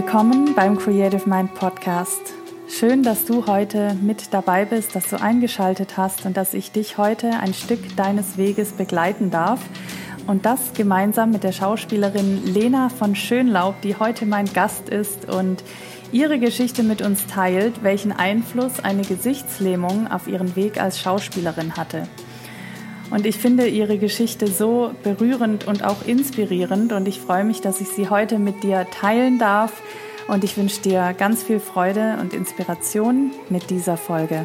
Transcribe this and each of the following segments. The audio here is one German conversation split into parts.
Willkommen beim Creative Mind Podcast. Schön, dass du heute mit dabei bist, dass du eingeschaltet hast und dass ich dich heute ein Stück deines Weges begleiten darf. Und das gemeinsam mit der Schauspielerin Lena von Schönlaub, die heute mein Gast ist und ihre Geschichte mit uns teilt, welchen Einfluss eine Gesichtslähmung auf ihren Weg als Schauspielerin hatte. Und ich finde ihre Geschichte so berührend und auch inspirierend und ich freue mich, dass ich sie heute mit dir teilen darf und ich wünsche dir ganz viel Freude und Inspiration mit dieser Folge.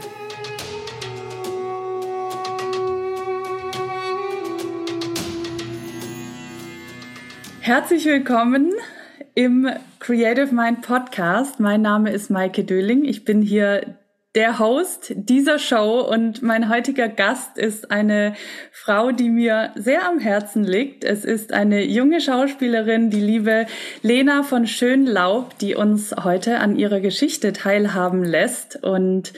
Herzlich willkommen im Creative Mind Podcast. Mein Name ist Maike Döling. Ich bin hier der Host dieser Show und mein heutiger Gast ist eine Frau, die mir sehr am Herzen liegt. Es ist eine junge Schauspielerin, die liebe Lena von Schönlaub, die uns heute an ihrer Geschichte teilhaben lässt. Und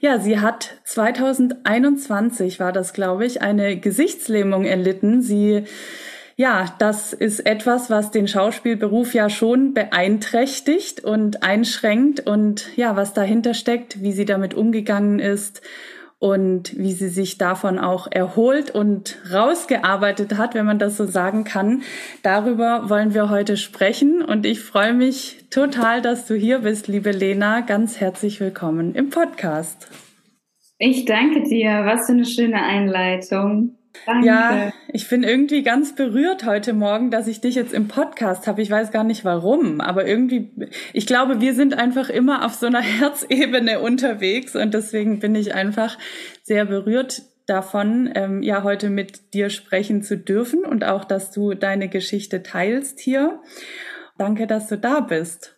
ja, sie hat 2021 war das, glaube ich, eine Gesichtslähmung erlitten. Sie ja, das ist etwas, was den Schauspielberuf ja schon beeinträchtigt und einschränkt und ja, was dahinter steckt, wie sie damit umgegangen ist und wie sie sich davon auch erholt und rausgearbeitet hat, wenn man das so sagen kann. Darüber wollen wir heute sprechen und ich freue mich total, dass du hier bist, liebe Lena. Ganz herzlich willkommen im Podcast. Ich danke dir. Was für eine schöne Einleitung. Danke. Ja, ich bin irgendwie ganz berührt heute Morgen, dass ich dich jetzt im Podcast habe. Ich weiß gar nicht warum, aber irgendwie, ich glaube, wir sind einfach immer auf so einer Herzebene unterwegs und deswegen bin ich einfach sehr berührt davon, ähm, ja, heute mit dir sprechen zu dürfen und auch, dass du deine Geschichte teilst hier. Danke, dass du da bist.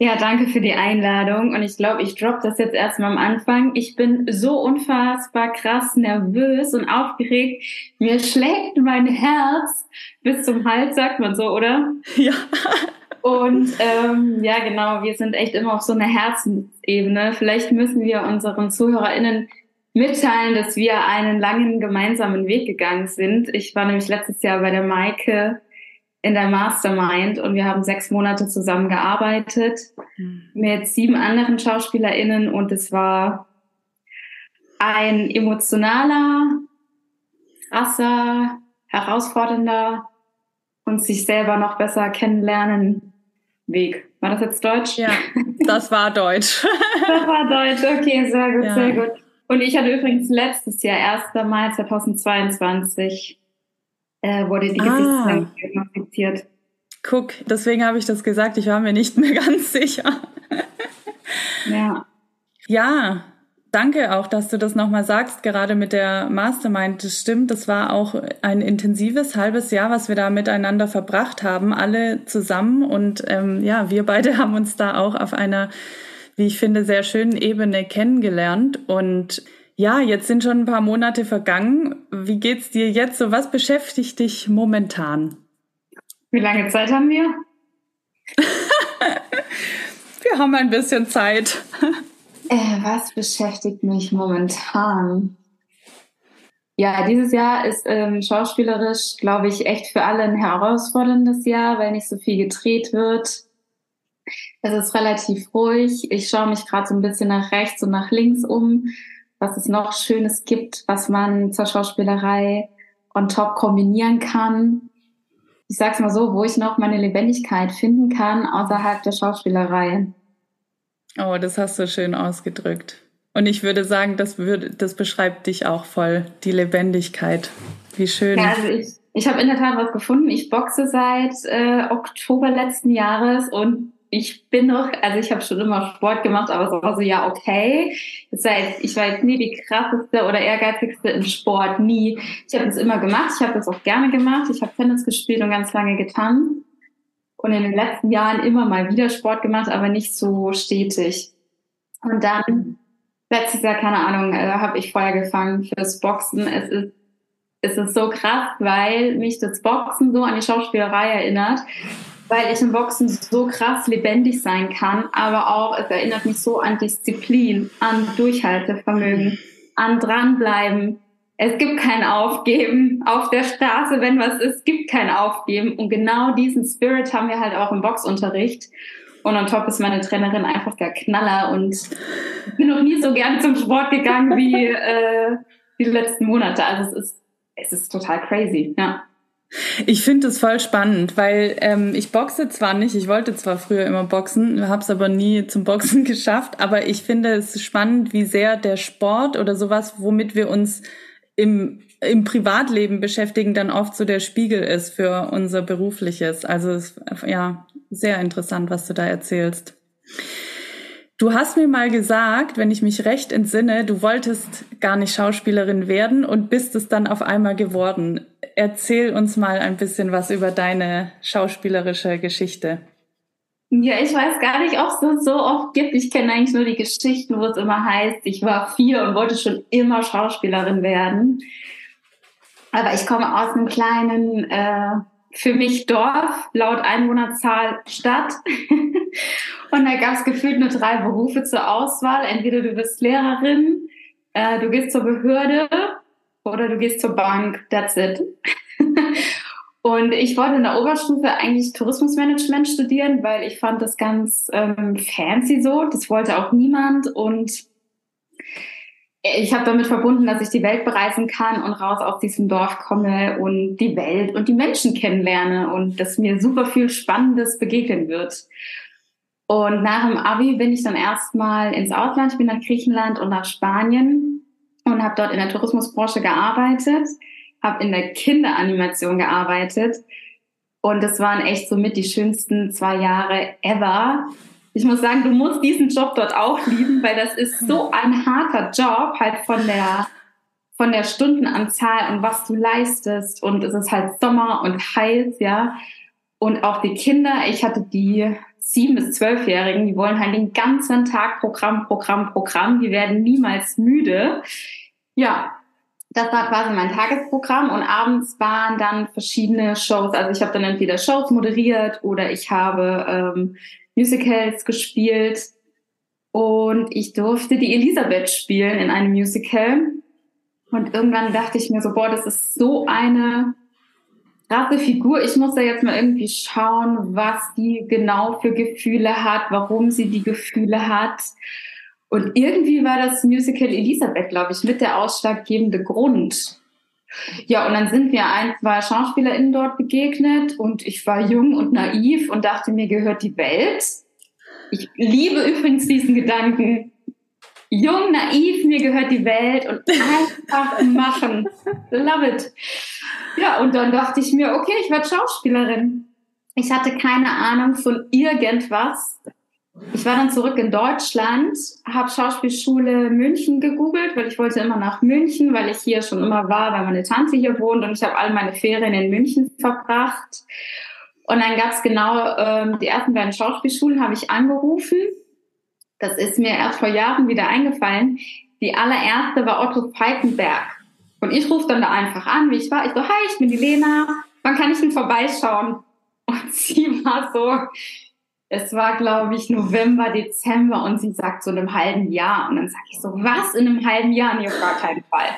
Ja, danke für die Einladung. Und ich glaube, ich droppe das jetzt erstmal am Anfang. Ich bin so unfassbar krass nervös und aufgeregt. Mir schlägt mein Herz bis zum Hals, sagt man so, oder? Ja. Und ähm, ja, genau, wir sind echt immer auf so einer Herzensebene. Vielleicht müssen wir unseren ZuhörerInnen mitteilen, dass wir einen langen gemeinsamen Weg gegangen sind. Ich war nämlich letztes Jahr bei der Maike in der Mastermind und wir haben sechs Monate zusammen gearbeitet mhm. mit sieben anderen SchauspielerInnen und es war ein emotionaler, krasser, herausfordernder und sich selber noch besser kennenlernen Weg. War das jetzt Deutsch? Ja, das war Deutsch. das war Deutsch, okay, sehr gut, ja. sehr gut. Und ich hatte übrigens letztes Jahr, 1. Mai 2022, äh, wurde die ah. diagnostiziert. Guck, deswegen habe ich das gesagt. Ich war mir nicht mehr ganz sicher. ja. Ja, danke auch, dass du das nochmal sagst, gerade mit der Mastermind. Das stimmt, das war auch ein intensives halbes Jahr, was wir da miteinander verbracht haben, alle zusammen. Und ähm, ja, wir beide haben uns da auch auf einer, wie ich finde, sehr schönen Ebene kennengelernt. Und ja, jetzt sind schon ein paar Monate vergangen. Wie geht's dir jetzt so? Was beschäftigt dich momentan? Wie lange Zeit haben wir? wir haben ein bisschen Zeit. Äh, was beschäftigt mich momentan? Ja, dieses Jahr ist ähm, schauspielerisch, glaube ich, echt für alle ein herausforderndes Jahr, weil nicht so viel gedreht wird. Es ist relativ ruhig. Ich schaue mich gerade so ein bisschen nach rechts und nach links um was es noch Schönes gibt, was man zur Schauspielerei on top kombinieren kann. Ich sag's mal so, wo ich noch meine Lebendigkeit finden kann außerhalb der Schauspielerei. Oh, das hast du schön ausgedrückt. Und ich würde sagen, das, würde, das beschreibt dich auch voll, die Lebendigkeit. Wie schön. Ja, also ich, ich habe in der Tat was gefunden. Ich boxe seit äh, Oktober letzten Jahres und ich bin noch, also ich habe schon immer Sport gemacht, aber es war so, ja, okay. Das heißt, ich war jetzt nie die krasseste oder ehrgeizigste im Sport, nie. Ich habe das immer gemacht, ich habe das auch gerne gemacht. Ich habe Tennis gespielt und ganz lange getan. Und in den letzten Jahren immer mal wieder Sport gemacht, aber nicht so stetig. Und dann, letztes Jahr, keine Ahnung, äh, habe ich Feuer gefangen fürs Boxen. Es ist, es ist so krass, weil mich das Boxen so an die Schauspielerei erinnert weil ich im Boxen so krass lebendig sein kann, aber auch, es erinnert mich so an Disziplin, an Durchhaltevermögen, an dranbleiben. Es gibt kein Aufgeben auf der Straße, wenn was ist, gibt kein Aufgeben. Und genau diesen Spirit haben wir halt auch im Boxunterricht. Und on top ist meine Trainerin einfach der Knaller und ich bin noch nie so gern zum Sport gegangen wie äh, die letzten Monate. Also es ist, es ist total crazy, ja. Ich finde es voll spannend, weil ähm, ich boxe zwar nicht, ich wollte zwar früher immer boxen, habe es aber nie zum Boxen geschafft, aber ich finde es spannend, wie sehr der Sport oder sowas, womit wir uns im, im Privatleben beschäftigen, dann oft so der Spiegel ist für unser berufliches. Also es, ja, sehr interessant, was du da erzählst. Du hast mir mal gesagt, wenn ich mich recht entsinne, du wolltest gar nicht Schauspielerin werden und bist es dann auf einmal geworden. Erzähl uns mal ein bisschen was über deine schauspielerische Geschichte. Ja, ich weiß gar nicht, ob es das so oft gibt. Ich kenne eigentlich nur die Geschichten, wo es immer heißt, ich war vier und wollte schon immer Schauspielerin werden. Aber ich komme aus einem kleinen, äh, für mich Dorf, laut Einwohnerzahl Stadt. und da gab es gefühlt nur drei Berufe zur Auswahl. Entweder du bist Lehrerin, äh, du gehst zur Behörde oder du gehst zur Bank. That's it. Und ich wollte in der Oberstufe eigentlich Tourismusmanagement studieren, weil ich fand das ganz ähm, fancy so. Das wollte auch niemand. Und ich habe damit verbunden, dass ich die Welt bereisen kann und raus aus diesem Dorf komme und die Welt und die Menschen kennenlerne und dass mir super viel Spannendes begegnen wird. Und nach dem Abi bin ich dann erstmal ins Ausland. Ich bin nach Griechenland und nach Spanien und habe dort in der Tourismusbranche gearbeitet, habe in der Kinderanimation gearbeitet und das waren echt somit die schönsten zwei Jahre ever ich muss sagen, du musst diesen Job dort auch lieben, weil das ist so ein harter Job, halt von der, von der Stundenanzahl und was du leistest. Und es ist halt Sommer und heiß, ja. Und auch die Kinder, ich hatte die sieben bis zwölfjährigen, die wollen halt den ganzen Tag Programm, Programm, Programm. Die werden niemals müde. Ja, das war quasi mein Tagesprogramm und abends waren dann verschiedene Shows. Also ich habe dann entweder Shows moderiert oder ich habe ähm, Musicals gespielt und ich durfte die Elisabeth spielen in einem Musical. Und irgendwann dachte ich mir so, boah, das ist so eine krasse Figur. Ich muss da jetzt mal irgendwie schauen, was die genau für Gefühle hat, warum sie die Gefühle hat. Und irgendwie war das Musical Elisabeth, glaube ich, mit der ausschlaggebende Grund. Ja, und dann sind mir ein, zwei SchauspielerInnen dort begegnet und ich war jung und naiv und dachte, mir gehört die Welt. Ich liebe übrigens diesen Gedanken. Jung, naiv, mir gehört die Welt und einfach machen. Love it. Ja, und dann dachte ich mir, okay, ich werde Schauspielerin. Ich hatte keine Ahnung von irgendwas. Ich war dann zurück in Deutschland, habe Schauspielschule München gegoogelt, weil ich wollte immer nach München, weil ich hier schon immer war, weil meine Tante hier wohnt und ich habe all meine Ferien in München verbracht. Und dann gab es genau ähm, die ersten beiden Schauspielschulen, habe ich angerufen. Das ist mir erst vor Jahren wieder eingefallen. Die allererste war Otto Falkenberg. Und ich rufe dann da einfach an, wie ich war. Ich so, hi, ich bin die Lena. Wann kann ich denn vorbeischauen? Und sie war so, es war, glaube ich, November, Dezember und sie sagt so in einem halben Jahr. Und dann sage ich so, was in einem halben Jahr? Nee, auf gar keinen Fall.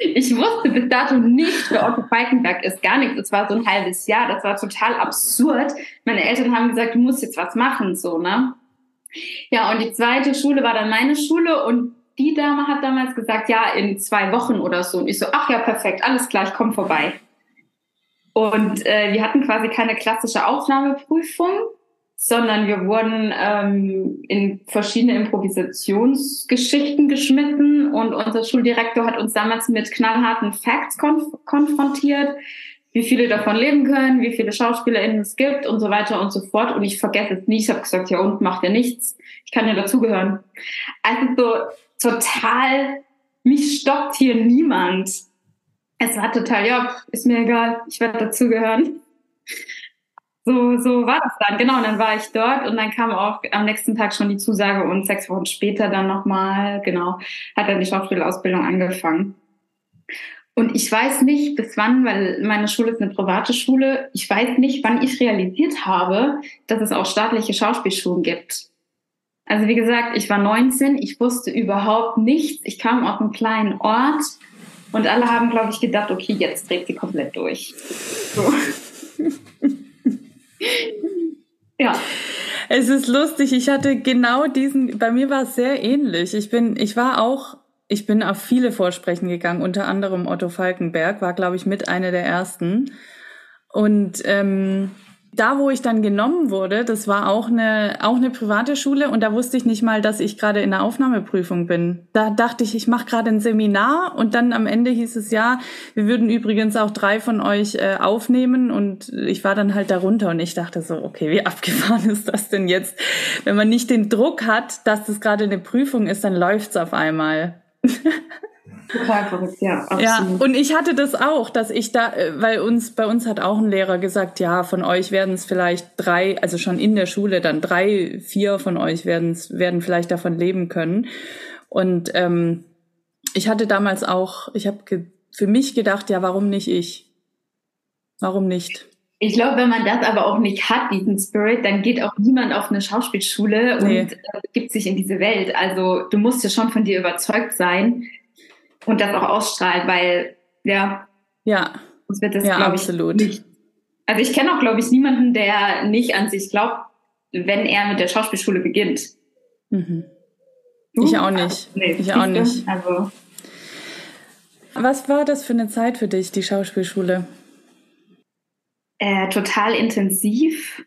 Ich wusste bis dato nicht, wer Otto Falkenberg ist, gar nichts. Es war so ein halbes Jahr, das war total absurd. Meine Eltern haben gesagt, du musst jetzt was machen, so, ne? Ja, und die zweite Schule war dann meine Schule und die Dame hat damals gesagt, ja, in zwei Wochen oder so. Und ich so, ach ja, perfekt, alles klar, ich komme vorbei. Und äh, wir hatten quasi keine klassische Aufnahmeprüfung, sondern wir wurden ähm, in verschiedene Improvisationsgeschichten geschmissen und unser Schuldirektor hat uns damals mit knallharten Facts konf konfrontiert, wie viele davon leben können, wie viele SchauspielerInnen es gibt und so weiter und so fort. Und ich vergesse es nie, ich habe gesagt, ja und macht ja nichts, ich kann ja dazugehören. Also so total, mich stoppt hier niemand es war total, ja, ist mir egal, ich werde dazugehören. So, so war das dann, genau. Und dann war ich dort und dann kam auch am nächsten Tag schon die Zusage und sechs Wochen später dann nochmal, genau, hat dann die Schauspielausbildung angefangen. Und ich weiß nicht, bis wann, weil meine Schule ist eine private Schule, ich weiß nicht, wann ich realisiert habe, dass es auch staatliche Schauspielschulen gibt. Also wie gesagt, ich war 19, ich wusste überhaupt nichts. Ich kam aus einem kleinen Ort und alle haben, glaube ich, gedacht, okay, jetzt dreht sie komplett durch. So. ja. Es ist lustig. Ich hatte genau diesen, bei mir war es sehr ähnlich. Ich bin, ich war auch, ich bin auf viele Vorsprechen gegangen, unter anderem Otto Falkenberg, war, glaube ich, mit einer der ersten. Und ähm, da, wo ich dann genommen wurde, das war auch eine, auch eine private Schule und da wusste ich nicht mal, dass ich gerade in der Aufnahmeprüfung bin. Da dachte ich, ich mache gerade ein Seminar und dann am Ende hieß es ja, wir würden übrigens auch drei von euch äh, aufnehmen und ich war dann halt darunter und ich dachte so, okay, wie abgefahren ist das denn jetzt? Wenn man nicht den Druck hat, dass das gerade eine Prüfung ist, dann läuft's auf einmal. Total verrückt, ja. Absolut. Ja, und ich hatte das auch, dass ich da, äh, weil uns, bei uns hat auch ein Lehrer gesagt, ja, von euch werden es vielleicht drei, also schon in der Schule dann drei, vier von euch werden werden vielleicht davon leben können. Und ähm, ich hatte damals auch, ich habe für mich gedacht, ja, warum nicht ich? Warum nicht? Ich glaube, wenn man das aber auch nicht hat, diesen Spirit, dann geht auch niemand auf eine Schauspielschule nee. und äh, gibt sich in diese Welt. Also du musst ja schon von dir überzeugt sein, und das auch ausstrahlt, weil ja, ja, uns wird das ja, glaube ich absolut. nicht. Also ich kenne auch glaube ich niemanden, der nicht an sich glaubt, wenn er mit der Schauspielschule beginnt. Mhm. Ich auch nicht. Nee, ich auch nicht. Also was war das für eine Zeit für dich, die Schauspielschule? Äh, total intensiv.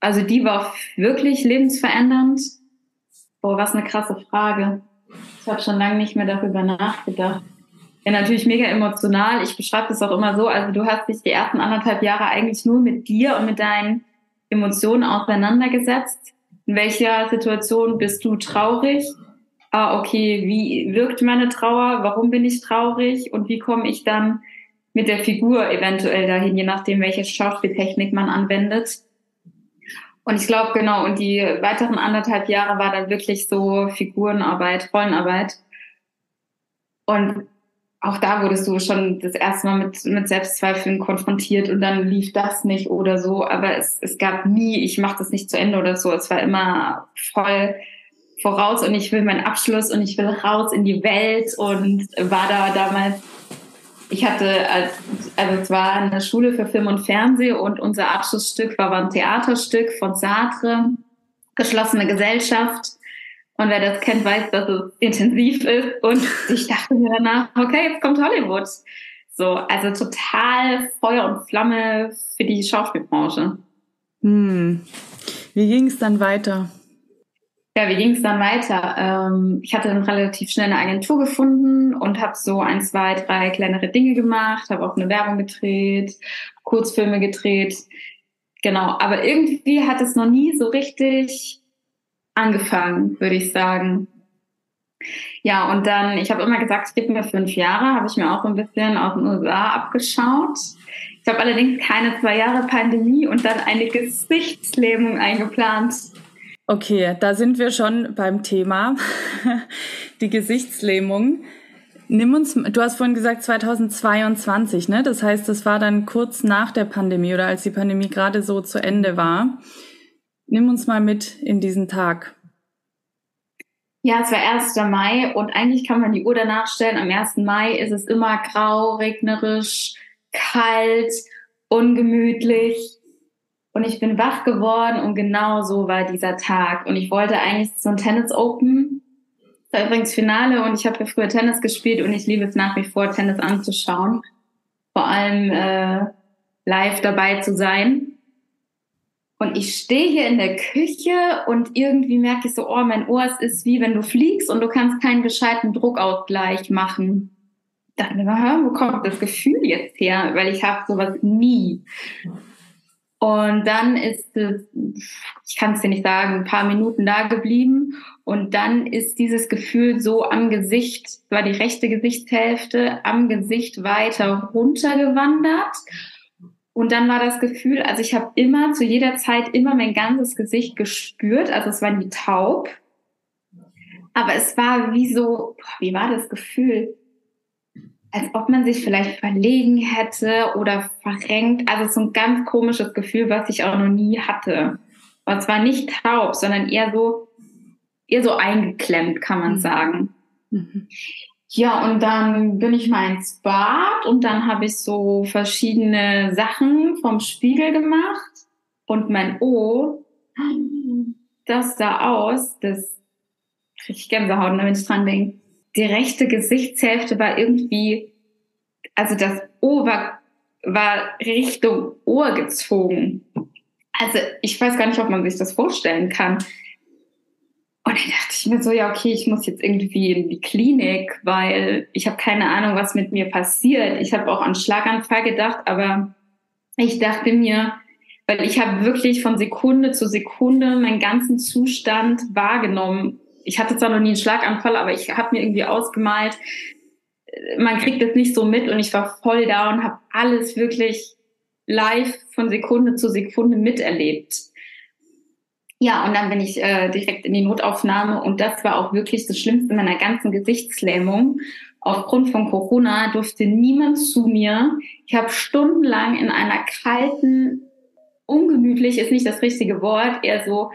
Also die war wirklich lebensverändernd. Boah, was eine krasse Frage. Ich habe schon lange nicht mehr darüber nachgedacht. Ja, natürlich mega emotional. Ich beschreibe das auch immer so. Also du hast dich die ersten anderthalb Jahre eigentlich nur mit dir und mit deinen Emotionen auseinandergesetzt. In welcher Situation bist du traurig? Ah, okay, wie wirkt meine Trauer? Warum bin ich traurig? Und wie komme ich dann mit der Figur eventuell dahin, je nachdem, welche Schauspieltechnik man anwendet? Und ich glaube, genau, und die weiteren anderthalb Jahre war dann wirklich so Figurenarbeit, Rollenarbeit. Und auch da wurdest du schon das erste Mal mit, mit Selbstzweifeln konfrontiert und dann lief das nicht oder so. Aber es, es gab nie, ich mache das nicht zu Ende oder so. Es war immer voll voraus und ich will meinen Abschluss und ich will raus in die Welt und war da damals ich hatte, als, also es war eine Schule für Film und Fernsehen und unser Abschlussstück war ein Theaterstück von Sartre, geschlossene Gesellschaft. Und wer das kennt, weiß, dass es intensiv ist. Und ich dachte mir danach, okay, jetzt kommt Hollywood. So, also total Feuer und Flamme für die Schauspielbranche. Hm. Wie ging es dann weiter? Ja, wie ging es dann weiter? Ähm, ich hatte dann relativ schnell eine Agentur gefunden und habe so ein, zwei, drei kleinere Dinge gemacht, habe auch eine Werbung gedreht, Kurzfilme gedreht. Genau, aber irgendwie hat es noch nie so richtig angefangen, würde ich sagen. Ja, und dann, ich habe immer gesagt, es gibt mir fünf Jahre, habe ich mir auch ein bisschen aus den USA abgeschaut. Ich habe allerdings keine zwei Jahre Pandemie und dann eine Gesichtslähmung eingeplant. Okay, da sind wir schon beim Thema, die Gesichtslähmung. Nimm uns, du hast vorhin gesagt 2022, ne? Das heißt, das war dann kurz nach der Pandemie oder als die Pandemie gerade so zu Ende war. Nimm uns mal mit in diesen Tag. Ja, es war 1. Mai und eigentlich kann man die Uhr danach stellen. Am 1. Mai ist es immer grau, regnerisch, kalt, ungemütlich. Und ich bin wach geworden und genau so war dieser Tag. Und ich wollte eigentlich so ein Tennis Open. Das war übrigens Finale und ich habe ja früher Tennis gespielt und ich liebe es nach wie vor, Tennis anzuschauen. Vor allem äh, live dabei zu sein. Und ich stehe hier in der Küche und irgendwie merke ich so, oh, mein Ohr ist wie wenn du fliegst und du kannst keinen gescheiten Druckausgleich machen. Da dachte mir, wo kommt das Gefühl jetzt her? Weil ich habe sowas nie. Und dann ist ich kann es dir nicht sagen, ein paar Minuten da geblieben. Und dann ist dieses Gefühl so am Gesicht, war die rechte Gesichtshälfte, am Gesicht weiter runtergewandert. Und dann war das Gefühl, also ich habe immer zu jeder Zeit immer mein ganzes Gesicht gespürt. Also es war wie taub. Aber es war wie so, wie war das Gefühl? Als ob man sich vielleicht verlegen hätte oder verrenkt. Also so ein ganz komisches Gefühl, was ich auch noch nie hatte. Und zwar nicht taub, sondern eher so, eher so eingeklemmt, kann man mhm. sagen. Mhm. Ja, und dann bin ich mal ins Bad und dann habe ich so verschiedene Sachen vom Spiegel gemacht und mein O das sah aus, das kriege ich Gänsehaut, wenn ich dran denke. Die rechte Gesichtshälfte war irgendwie, also das O war, war Richtung Ohr gezogen. Also ich weiß gar nicht, ob man sich das vorstellen kann. Und dann dachte ich mir so, ja, okay, ich muss jetzt irgendwie in die Klinik, weil ich habe keine Ahnung, was mit mir passiert. Ich habe auch an Schlaganfall gedacht, aber ich dachte mir, weil ich habe wirklich von Sekunde zu Sekunde meinen ganzen Zustand wahrgenommen. Ich hatte zwar noch nie einen Schlaganfall, aber ich habe mir irgendwie ausgemalt, man kriegt das nicht so mit und ich war voll da und habe alles wirklich live von Sekunde zu Sekunde miterlebt. Ja, und dann bin ich äh, direkt in die Notaufnahme und das war auch wirklich das Schlimmste meiner ganzen Gesichtslähmung. Aufgrund von Corona durfte niemand zu mir. Ich habe stundenlang in einer kalten, ungemütlich ist nicht das richtige Wort, eher so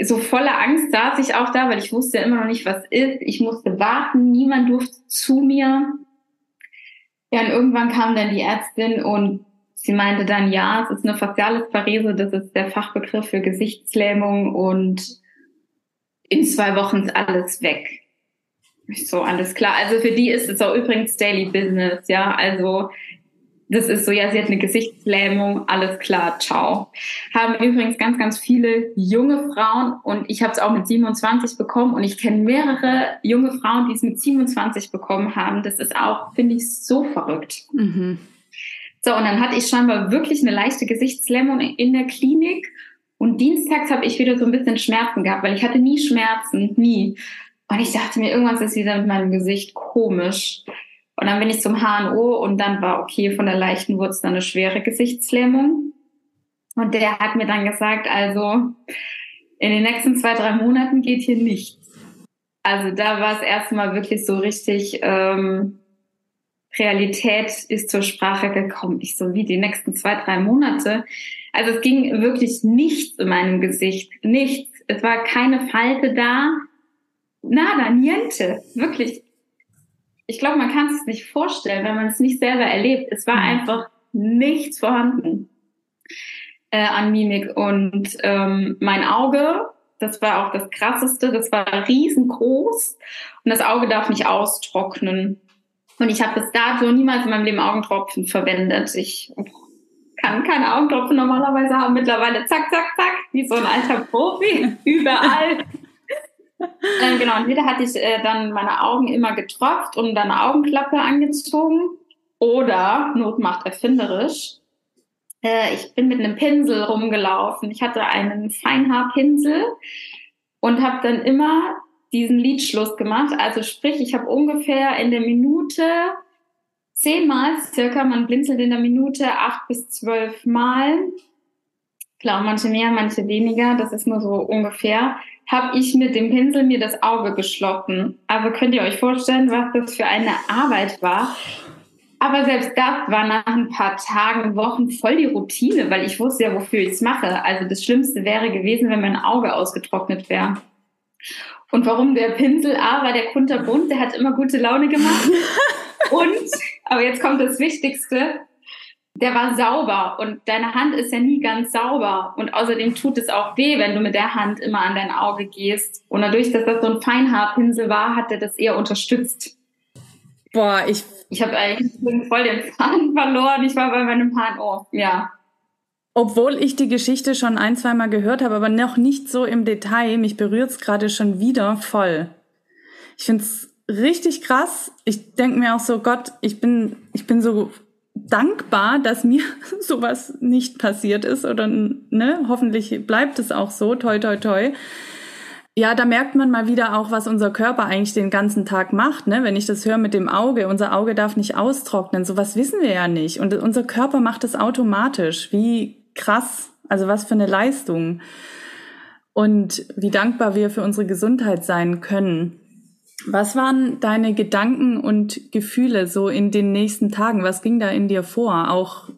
so voller Angst saß ich auch da, weil ich wusste ja immer noch nicht, was ist. Ich musste warten, niemand durfte zu mir. Ja, und irgendwann kam dann die Ärztin und Sie meinte dann, ja, es ist eine facialis Parese, das ist der Fachbegriff für Gesichtslähmung und in zwei Wochen ist alles weg. So, alles klar. Also für die ist es auch übrigens Daily Business, ja. Also das ist so, ja, sie hat eine Gesichtslähmung, alles klar, ciao. Haben übrigens ganz, ganz viele junge Frauen und ich habe es auch mit 27 bekommen und ich kenne mehrere junge Frauen, die es mit 27 bekommen haben. Das ist auch, finde ich, so verrückt. Mhm. So, und dann hatte ich scheinbar wirklich eine leichte Gesichtslähmung in der Klinik. Und dienstags habe ich wieder so ein bisschen Schmerzen gehabt, weil ich hatte nie Schmerzen, nie. Und ich dachte mir, irgendwas ist wieder mit meinem Gesicht komisch. Und dann bin ich zum HNO und dann war okay, von der leichten dann eine schwere Gesichtslähmung. Und der hat mir dann gesagt, also in den nächsten zwei, drei Monaten geht hier nichts. Also da war es erstmal wirklich so richtig, ähm, Realität ist zur Sprache gekommen. Ich so wie die nächsten zwei, drei Monate. Also es ging wirklich nichts in meinem Gesicht. Nichts. Es war keine Falte da. Nada, niente. Wirklich. Ich glaube, man kann es sich nicht vorstellen, wenn man es nicht selber erlebt. Es war einfach nichts vorhanden äh, an Mimik. Und ähm, mein Auge, das war auch das Krasseste, das war riesengroß. Und das Auge darf nicht austrocknen. Und ich habe bis dato niemals in meinem Leben Augentropfen verwendet. Ich kann keine Augentropfen normalerweise haben. Mittlerweile zack, zack, zack, wie so ein alter Profi, überall. Ähm, genau, und wieder hatte ich äh, dann meine Augen immer getropft und dann eine Augenklappe angezogen. Oder, Not macht erfinderisch, äh, ich bin mit einem Pinsel rumgelaufen. Ich hatte einen Feinhaarpinsel und habe dann immer diesen Liedschluss gemacht. Also sprich, ich habe ungefähr in der Minute zehnmal circa, man blinzelt in der Minute acht bis zwölf Mal. Klar, manche mehr, manche weniger, das ist nur so ungefähr, habe ich mit dem Pinsel mir das Auge geschlossen. Also könnt ihr euch vorstellen, was das für eine Arbeit war. Aber selbst das war nach ein paar Tagen, Wochen voll die Routine, weil ich wusste ja, wofür ich es mache. Also das Schlimmste wäre gewesen, wenn mein Auge ausgetrocknet wäre. Und warum der Pinsel? A, war der kunterbunt, der hat immer gute Laune gemacht. und, aber jetzt kommt das Wichtigste, der war sauber und deine Hand ist ja nie ganz sauber. Und außerdem tut es auch weh, wenn du mit der Hand immer an dein Auge gehst. Und dadurch, dass das so ein Feinhaarpinsel war, hat er das eher unterstützt. Boah, ich. Ich habe eigentlich voll den Faden verloren. Ich war bei meinem HNO. Ja. Obwohl ich die Geschichte schon ein, zweimal gehört habe, aber noch nicht so im Detail, mich berührt es gerade schon wieder voll. Ich finde es richtig krass. Ich denke mir auch so, Gott, ich bin, ich bin so dankbar, dass mir sowas nicht passiert ist oder ne, hoffentlich bleibt es auch so, toi toi toi. Ja, da merkt man mal wieder auch, was unser Körper eigentlich den ganzen Tag macht. Ne? Wenn ich das höre mit dem Auge, unser Auge darf nicht austrocknen. Sowas wissen wir ja nicht. Und unser Körper macht das automatisch. Wie krass. Also was für eine Leistung. Und wie dankbar wir für unsere Gesundheit sein können. Was waren deine Gedanken und Gefühle so in den nächsten Tagen? Was ging da in dir vor? Auch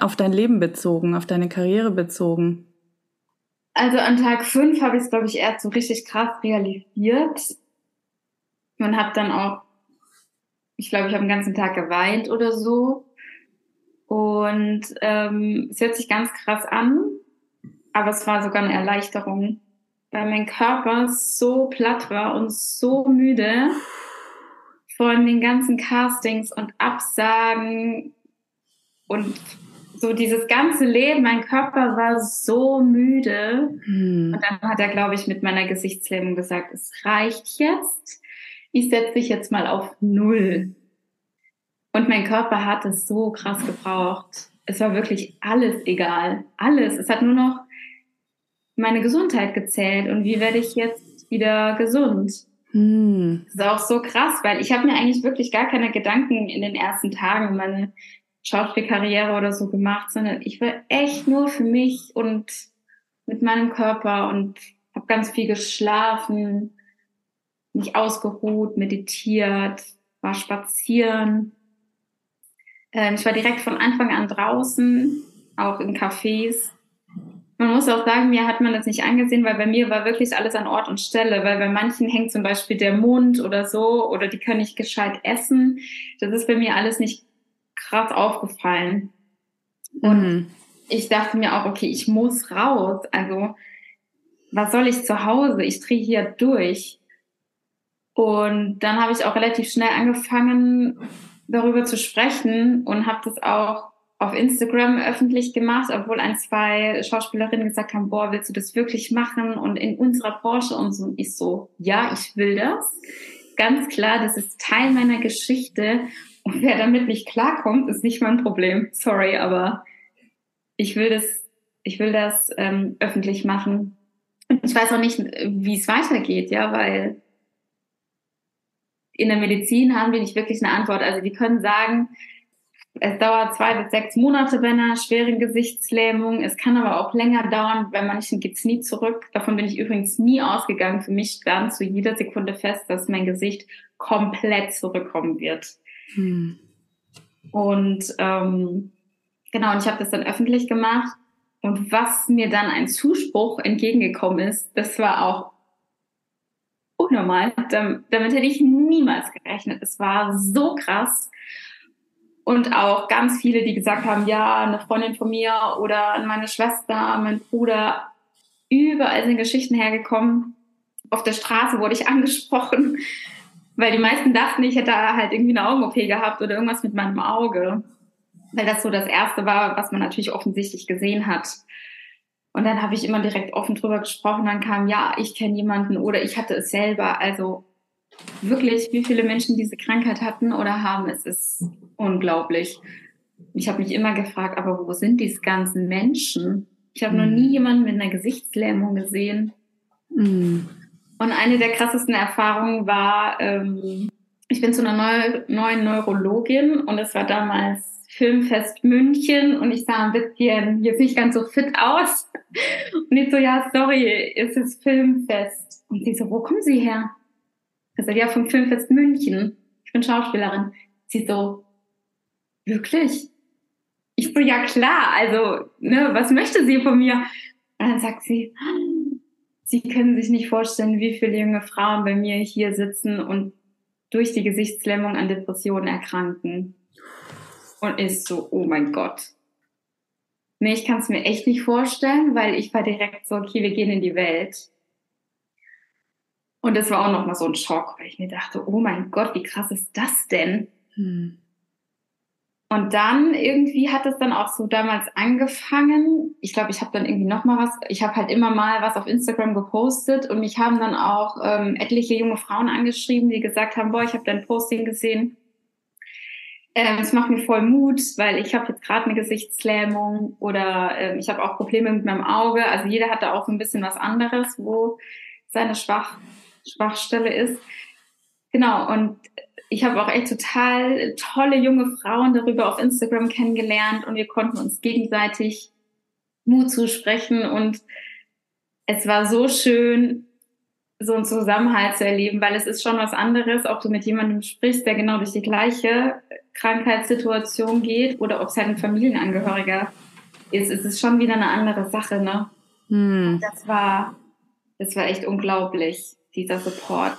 auf dein Leben bezogen, auf deine Karriere bezogen? Also an Tag fünf habe ich es, glaube ich, erst so richtig krass realisiert. Man hat dann auch, ich glaube, ich habe den ganzen Tag geweint oder so. Und ähm, es hört sich ganz krass an, aber es war sogar eine Erleichterung, weil mein Körper so platt war und so müde von den ganzen Castings und Absagen und so dieses ganze Leben, mein Körper war so müde. Hm. Und dann hat er, glaube ich, mit meiner Gesichtslähmung gesagt, es reicht jetzt. Ich setze dich jetzt mal auf Null. Und mein Körper hat es so krass gebraucht. Es war wirklich alles egal. Alles. Es hat nur noch meine Gesundheit gezählt. Und wie werde ich jetzt wieder gesund? Hm. Das ist auch so krass, weil ich habe mir eigentlich wirklich gar keine Gedanken in den ersten Tagen um meine Schauspielkarriere oder so gemacht, sondern ich war echt nur für mich und mit meinem Körper und habe ganz viel geschlafen, mich ausgeruht, meditiert, war spazieren. Ähm, ich war direkt von Anfang an draußen, auch in Cafés. Man muss auch sagen, mir hat man das nicht angesehen, weil bei mir war wirklich alles an Ort und Stelle, weil bei manchen hängt zum Beispiel der Mund oder so oder die können nicht gescheit essen. Das ist bei mir alles nicht krass aufgefallen. Und mhm. ich dachte mir auch, okay, ich muss raus. Also, was soll ich zu Hause? Ich drehe hier durch. Und dann habe ich auch relativ schnell angefangen, darüber zu sprechen und habe das auch auf Instagram öffentlich gemacht, obwohl ein, zwei Schauspielerinnen gesagt haben, boah, willst du das wirklich machen? Und in unserer Branche und so. Und ich so, ja, ich will das. Ganz klar, das ist Teil meiner Geschichte. Und wer damit nicht klarkommt, ist nicht mein Problem. Sorry, aber ich will das, ich will das ähm, öffentlich machen. Und ich weiß auch nicht, wie es weitergeht, ja, weil in der Medizin haben die nicht wirklich eine Antwort. Also die können sagen, es dauert zwei bis sechs Monate bei einer schweren Gesichtslähmung. Es kann aber auch länger dauern. Bei manchen geht's nie zurück. Davon bin ich übrigens nie ausgegangen. Für mich stand zu jeder Sekunde fest, dass mein Gesicht komplett zurückkommen wird. Hm. Und ähm, genau, und ich habe das dann öffentlich gemacht. Und was mir dann ein Zuspruch entgegengekommen ist, das war auch unnormal. Damit, damit hätte ich niemals gerechnet. Es war so krass. Und auch ganz viele, die gesagt haben, ja, eine Freundin von mir oder meine Schwester, mein Bruder, überall sind Geschichten hergekommen. Auf der Straße wurde ich angesprochen weil die meisten dachten, ich hätte halt irgendwie eine Augen-OP gehabt oder irgendwas mit meinem Auge. Weil das so das Erste war, was man natürlich offensichtlich gesehen hat. Und dann habe ich immer direkt offen drüber gesprochen. Dann kam, ja, ich kenne jemanden oder ich hatte es selber. Also wirklich, wie viele Menschen diese Krankheit hatten oder haben, es ist unglaublich. Ich habe mich immer gefragt, aber wo sind diese ganzen Menschen? Ich habe mhm. noch nie jemanden mit einer Gesichtslähmung gesehen. Mhm. Und eine der krassesten Erfahrungen war, ähm, ich bin zu einer neu, neuen Neurologin und es war damals Filmfest München und ich sah ein bisschen jetzt nicht ganz so fit aus. Und ich so, ja, sorry, es ist Filmfest. Und sie so, wo kommen Sie her? Ich so, ja, vom Filmfest München. Ich bin Schauspielerin. Sie so, wirklich? Ich so, ja klar, also, ne, was möchte sie von mir? Und dann sagt sie, Sie können sich nicht vorstellen, wie viele junge Frauen bei mir hier sitzen und durch die Gesichtslähmung an Depressionen erkranken. Und ist so, oh mein Gott. Nee, ich kann es mir echt nicht vorstellen, weil ich war direkt so, okay, wir gehen in die Welt. Und das war auch nochmal so ein Schock, weil ich mir dachte, oh mein Gott, wie krass ist das denn? Hm. Und dann irgendwie hat es dann auch so damals angefangen. Ich glaube, ich habe dann irgendwie noch mal was. Ich habe halt immer mal was auf Instagram gepostet und mich haben dann auch ähm, etliche junge Frauen angeschrieben, die gesagt haben, boah, ich habe dein Posting gesehen. Ähm, es macht mir voll Mut, weil ich habe jetzt gerade eine Gesichtslähmung oder ähm, ich habe auch Probleme mit meinem Auge. Also jeder hat da auch so ein bisschen was anderes, wo seine Schwach Schwachstelle ist. Genau, und ich habe auch echt total tolle junge Frauen darüber auf Instagram kennengelernt und wir konnten uns gegenseitig Mut zusprechen und es war so schön, so einen Zusammenhalt zu erleben, weil es ist schon was anderes, ob du mit jemandem sprichst, der genau durch die gleiche Krankheitssituation geht oder ob es halt ein Familienangehöriger ist. Es ist schon wieder eine andere Sache, ne? Hm. Das war, das war echt unglaublich, dieser Support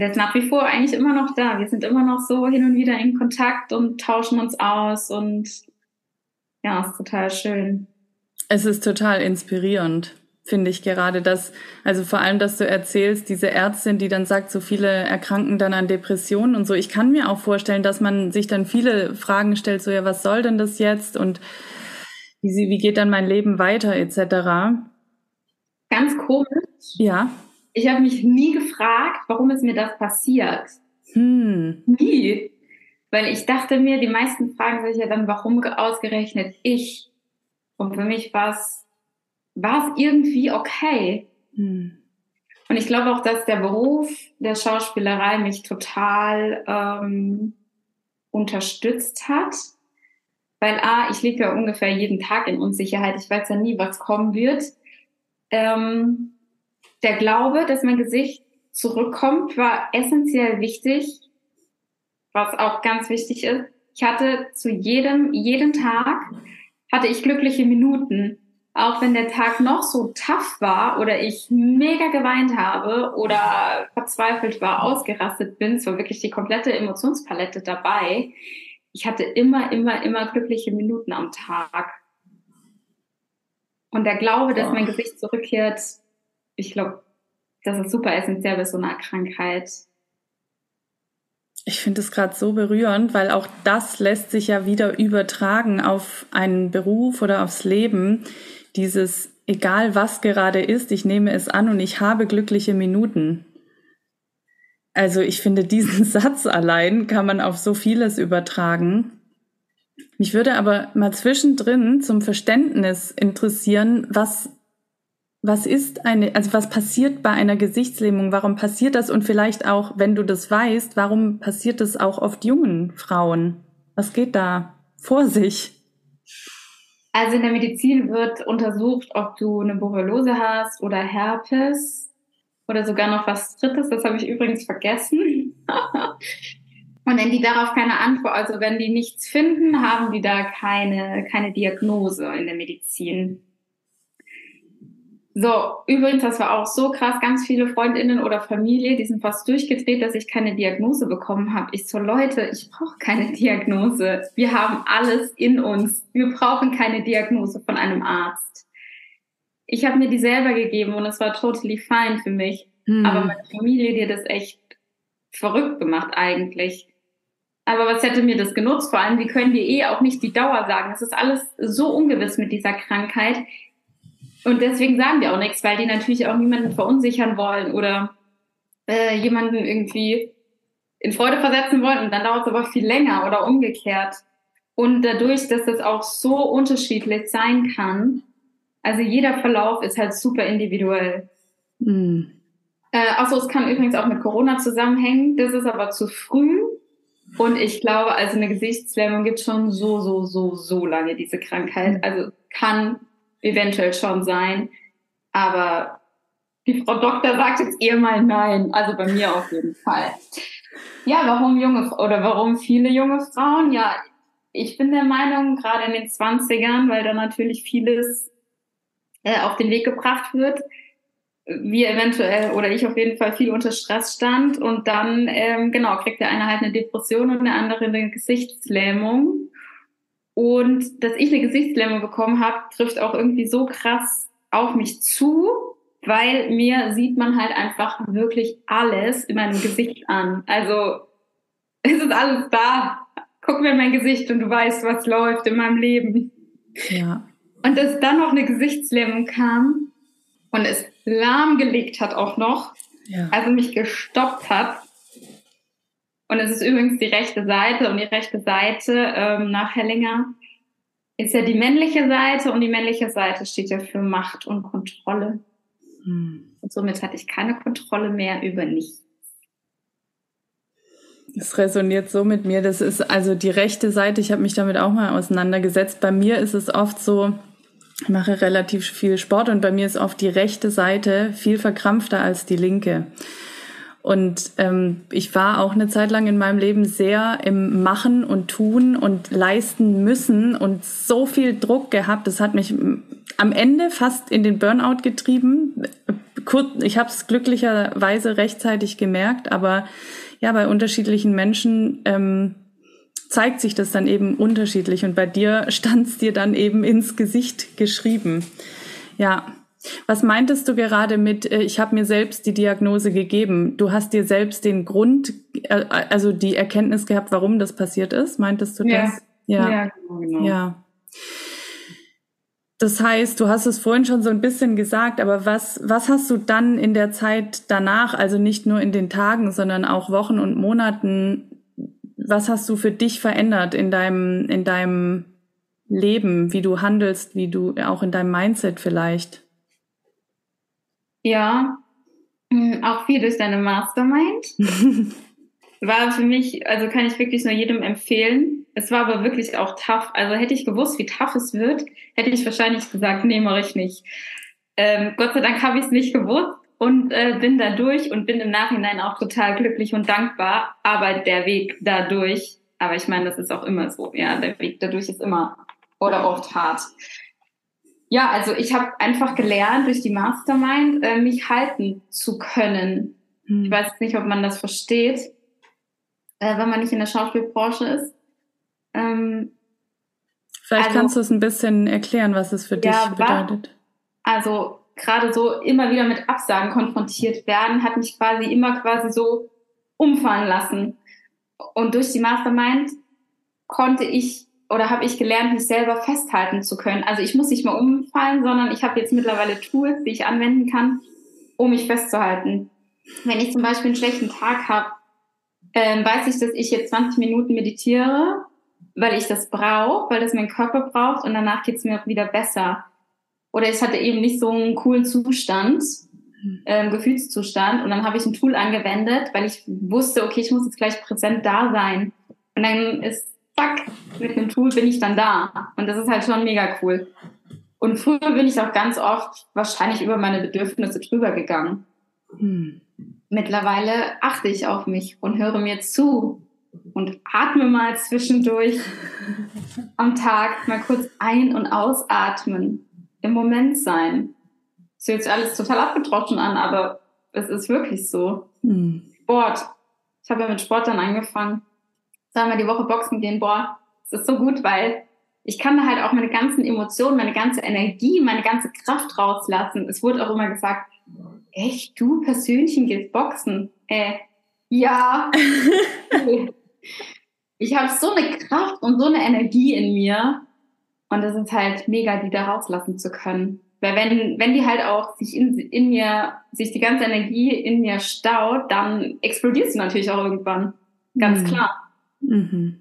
der ist nach wie vor eigentlich immer noch da. Wir sind immer noch so hin und wieder in Kontakt und tauschen uns aus und ja, ist total schön. Es ist total inspirierend, finde ich gerade, dass, also vor allem, dass du erzählst, diese Ärztin, die dann sagt, so viele erkranken dann an Depressionen und so. Ich kann mir auch vorstellen, dass man sich dann viele Fragen stellt, so ja, was soll denn das jetzt und wie, wie geht dann mein Leben weiter, etc. Ganz komisch. Ja. Ich habe mich nie gefragt, warum ist mir das passiert. Hm. Nie. Weil ich dachte mir, die meisten fragen sich ja dann, warum ausgerechnet ich? Und für mich war es, war es irgendwie okay. Hm. Und ich glaube auch, dass der Beruf der Schauspielerei mich total ähm, unterstützt hat. Weil A, ich lebe ja ungefähr jeden Tag in Unsicherheit. Ich weiß ja nie, was kommen wird. Ähm, der Glaube, dass mein Gesicht zurückkommt, war essentiell wichtig, was auch ganz wichtig ist. Ich hatte zu jedem, jeden Tag hatte ich glückliche Minuten. Auch wenn der Tag noch so tough war oder ich mega geweint habe oder verzweifelt war, ausgerastet bin, es war wirklich die komplette Emotionspalette dabei. Ich hatte immer, immer, immer glückliche Minuten am Tag. Und der Glaube, dass mein Gesicht zurückkehrt, ich glaube, das ist super essentiell bei so einer Krankheit. Ich finde es gerade so berührend, weil auch das lässt sich ja wieder übertragen auf einen Beruf oder aufs Leben. Dieses, egal was gerade ist, ich nehme es an und ich habe glückliche Minuten. Also ich finde, diesen Satz allein kann man auf so vieles übertragen. Mich würde aber mal zwischendrin zum Verständnis interessieren, was was ist eine, also was passiert bei einer Gesichtslähmung? Warum passiert das? Und vielleicht auch, wenn du das weißt, warum passiert das auch oft jungen Frauen? Was geht da vor sich? Also in der Medizin wird untersucht, ob du eine Borreliose hast oder Herpes oder sogar noch was Drittes. Das habe ich übrigens vergessen. Und wenn die darauf keine Antwort, also wenn die nichts finden, haben die da keine, keine Diagnose in der Medizin. So, übrigens, das war auch so krass. Ganz viele Freundinnen oder Familie, die sind fast durchgedreht, dass ich keine Diagnose bekommen habe. Ich so, Leute, ich brauche keine Diagnose. Wir haben alles in uns. Wir brauchen keine Diagnose von einem Arzt. Ich habe mir die selber gegeben und es war totally fine für mich. Hm. Aber meine Familie, die hat das echt verrückt gemacht eigentlich. Aber was hätte mir das genutzt? Vor allem, die können dir eh auch nicht die Dauer sagen. Es ist alles so ungewiss mit dieser Krankheit. Und deswegen sagen wir auch nichts, weil die natürlich auch niemanden verunsichern wollen oder äh, jemanden irgendwie in Freude versetzen wollen und dann dauert es aber viel länger oder umgekehrt. Und dadurch, dass das auch so unterschiedlich sein kann, also jeder Verlauf ist halt super individuell. Mhm. Äh, achso, es kann übrigens auch mit Corona zusammenhängen. Das ist aber zu früh. Und ich glaube, also eine Gesichtslähmung gibt schon so, so, so, so lange diese Krankheit. Also kann eventuell schon sein. Aber die Frau Doktor sagt jetzt eher mal nein. Also bei mir auf jeden Fall. Ja, warum junge oder warum viele junge Frauen? Ja, ich bin der Meinung, gerade in den 20ern, weil da natürlich vieles äh, auf den Weg gebracht wird, wir eventuell oder ich auf jeden Fall viel unter Stress stand und dann ähm, genau kriegt der eine halt eine Depression und der andere eine Gesichtslähmung und dass ich eine Gesichtslähmung bekommen habe, trifft auch irgendwie so krass auf mich zu, weil mir sieht man halt einfach wirklich alles in meinem Gesicht an. Also es ist alles da. Guck mir in mein Gesicht und du weißt, was läuft in meinem Leben. Ja. Und dass dann noch eine Gesichtslähmung kam und es lahmgelegt hat auch noch, ja. also mich gestoppt hat, und es ist übrigens die rechte Seite und die rechte Seite ähm, nach Hellinger ist ja die männliche Seite und die männliche Seite steht ja für Macht und Kontrolle. Hm. Und somit hatte ich keine Kontrolle mehr über nichts. Es resoniert so mit mir. Das ist also die rechte Seite. Ich habe mich damit auch mal auseinandergesetzt. Bei mir ist es oft so, ich mache relativ viel Sport und bei mir ist oft die rechte Seite viel verkrampfter als die linke. Und ähm, ich war auch eine Zeit lang in meinem Leben sehr im Machen und Tun und leisten müssen und so viel Druck gehabt. Das hat mich am Ende fast in den Burnout getrieben. Ich habe es glücklicherweise rechtzeitig gemerkt, aber ja, bei unterschiedlichen Menschen ähm, zeigt sich das dann eben unterschiedlich und bei dir stand es dir dann eben ins Gesicht geschrieben. Ja. Was meintest du gerade mit, äh, ich habe mir selbst die Diagnose gegeben? Du hast dir selbst den Grund, äh, also die Erkenntnis gehabt, warum das passiert ist? Meintest du ja. das? Ja, ja genau. genau. Ja. Das heißt, du hast es vorhin schon so ein bisschen gesagt, aber was, was hast du dann in der Zeit danach, also nicht nur in den Tagen, sondern auch Wochen und Monaten, was hast du für dich verändert in deinem, in deinem Leben, wie du handelst, wie du auch in deinem Mindset vielleicht? Ja, hm, auch viel durch deine Mastermind. War für mich, also kann ich wirklich nur jedem empfehlen, es war aber wirklich auch tough. Also hätte ich gewusst, wie tough es wird, hätte ich wahrscheinlich gesagt, nee, mache ich nicht. Ähm, Gott sei Dank habe ich es nicht gewusst und äh, bin da durch und bin im Nachhinein auch total glücklich und dankbar. Aber der Weg dadurch, aber ich meine, das ist auch immer so, ja, der Weg dadurch ist immer oder oft hart. Ja, also ich habe einfach gelernt, durch die Mastermind äh, mich halten zu können. Hm. Ich weiß nicht, ob man das versteht, äh, wenn man nicht in der Schauspielbranche ist. Ähm, Vielleicht also, kannst du es ein bisschen erklären, was es für dich ja, bedeutet. also gerade so immer wieder mit Absagen konfrontiert werden, hat mich quasi immer quasi so umfallen lassen. Und durch die Mastermind konnte ich oder habe ich gelernt, mich selber festhalten zu können. Also ich muss nicht mehr umfallen, sondern ich habe jetzt mittlerweile Tools, die ich anwenden kann, um mich festzuhalten. Wenn ich zum Beispiel einen schlechten Tag habe, ähm, weiß ich, dass ich jetzt 20 Minuten meditiere weil ich das brauche, weil das mein Körper braucht und danach geht's mir auch wieder besser. Oder ich hatte eben nicht so einen coolen Zustand, ähm, Gefühlszustand und dann habe ich ein Tool angewendet, weil ich wusste, okay, ich muss jetzt gleich präsent da sein. Und dann ist, zack, mit dem Tool bin ich dann da. Und das ist halt schon mega cool. Und früher bin ich auch ganz oft wahrscheinlich über meine Bedürfnisse drüber gegangen. Hm. Mittlerweile achte ich auf mich und höre mir zu und atme mal zwischendurch am Tag mal kurz ein- und ausatmen, im Moment sein. Das hört sich alles total abgetroschen an, aber es ist wirklich so. Hm. Sport. Ich habe ja mit Sport dann angefangen. Zweimal die Woche Boxen gehen, boah, das ist so gut, weil ich kann da halt auch meine ganzen Emotionen, meine ganze Energie, meine ganze Kraft rauslassen. Es wurde auch immer gesagt, echt, du Persönchen gehst boxen? Äh, ja. ich habe so eine Kraft und so eine Energie in mir. Und das ist halt mega, die da rauslassen zu können. Weil wenn, wenn die halt auch sich in, in mir, sich die ganze Energie in mir staut, dann explodiert sie natürlich auch irgendwann. Ganz mhm. klar. Mhm.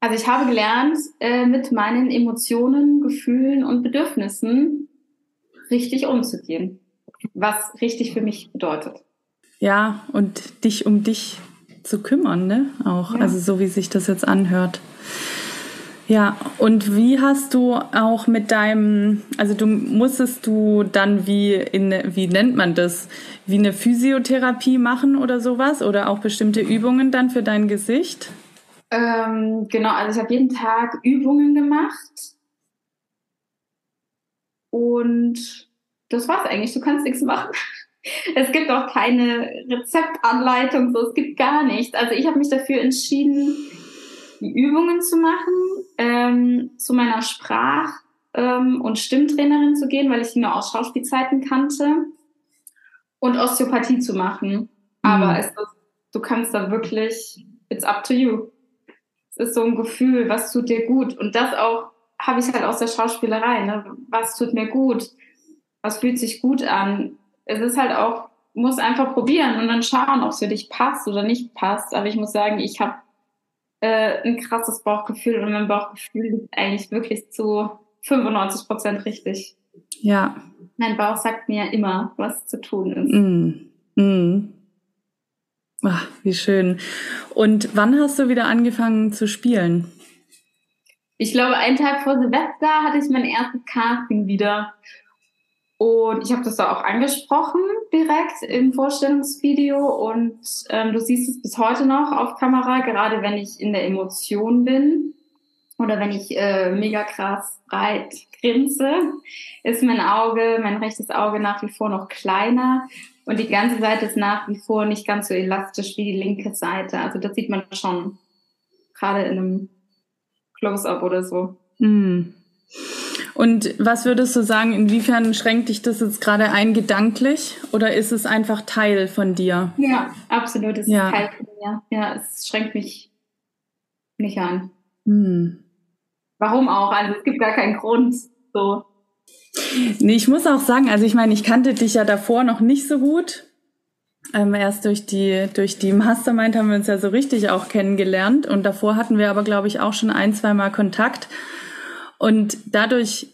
Also ich habe gelernt, äh, mit meinen Emotionen, Gefühlen und Bedürfnissen richtig umzugehen. Was richtig für mich bedeutet. Ja, und dich um dich zu kümmern, ne? Auch, ja. also so wie sich das jetzt anhört. Ja, und wie hast du auch mit deinem, also du musstest du dann wie in, wie nennt man das, wie eine Physiotherapie machen oder sowas oder auch bestimmte Übungen dann für dein Gesicht? Ähm, genau, also ich habe jeden Tag Übungen gemacht und das war's eigentlich. Du kannst nichts machen. Es gibt auch keine Rezeptanleitung, so es gibt gar nichts. Also ich habe mich dafür entschieden, die Übungen zu machen, ähm, zu meiner Sprach- ähm, und Stimmtrainerin zu gehen, weil ich die nur aus Schauspielzeiten kannte und Osteopathie zu machen. Aber mhm. es ist, du kannst da wirklich, it's up to you. Es ist so ein Gefühl, was tut dir gut. Und das auch habe ich halt aus der Schauspielerei. Ne? Was tut mir gut? Was fühlt sich gut an? es ist halt auch, muss einfach probieren und dann schauen, ob es für dich passt oder nicht passt. Aber ich muss sagen, ich habe äh, ein krasses Bauchgefühl und mein Bauchgefühl liegt eigentlich wirklich zu 95 Prozent richtig. Ja. Mein Bauch sagt mir immer, was zu tun ist. Mm. Mm. Ach, wie schön. Und wann hast du wieder angefangen zu spielen? Ich glaube, einen Tag vor Silvester hatte ich mein erstes Casting wieder. Und ich habe das da auch angesprochen direkt im Vorstellungsvideo und ähm, du siehst es bis heute noch auf Kamera, gerade wenn ich in der Emotion bin oder wenn ich äh, mega krass breit grinse, ist mein Auge, mein rechtes Auge nach wie vor noch kleiner und die ganze Seite ist nach wie vor nicht ganz so elastisch wie die linke Seite. Also das sieht man schon gerade in einem Close-up oder so. Mm. Und was würdest du sagen, inwiefern schränkt dich das jetzt gerade ein gedanklich oder ist es einfach Teil von dir? Ja, absolut, es ja. ist Teil von mir. Ja, es schränkt mich nicht an. Hm. Warum auch? Also es gibt gar keinen Grund. So. Nee, ich muss auch sagen, also ich meine, ich kannte dich ja davor noch nicht so gut. Ähm, erst durch die, durch die Mastermind haben wir uns ja so richtig auch kennengelernt. Und davor hatten wir aber, glaube ich, auch schon ein, zwei Mal Kontakt. Und dadurch,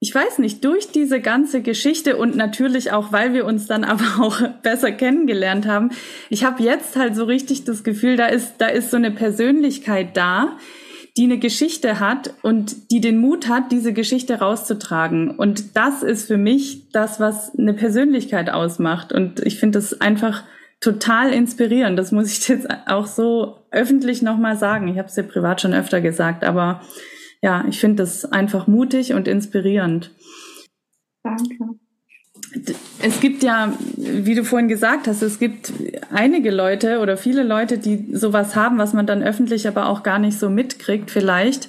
ich weiß nicht, durch diese ganze Geschichte und natürlich auch, weil wir uns dann aber auch besser kennengelernt haben, ich habe jetzt halt so richtig das Gefühl, da ist, da ist so eine Persönlichkeit da, die eine Geschichte hat und die den Mut hat, diese Geschichte rauszutragen. Und das ist für mich das, was eine Persönlichkeit ausmacht. Und ich finde das einfach total inspirierend. Das muss ich jetzt auch so öffentlich nochmal sagen. Ich habe es ja privat schon öfter gesagt, aber ja, ich finde das einfach mutig und inspirierend. Danke. Es gibt ja, wie du vorhin gesagt hast, es gibt einige Leute oder viele Leute, die sowas haben, was man dann öffentlich aber auch gar nicht so mitkriegt, vielleicht.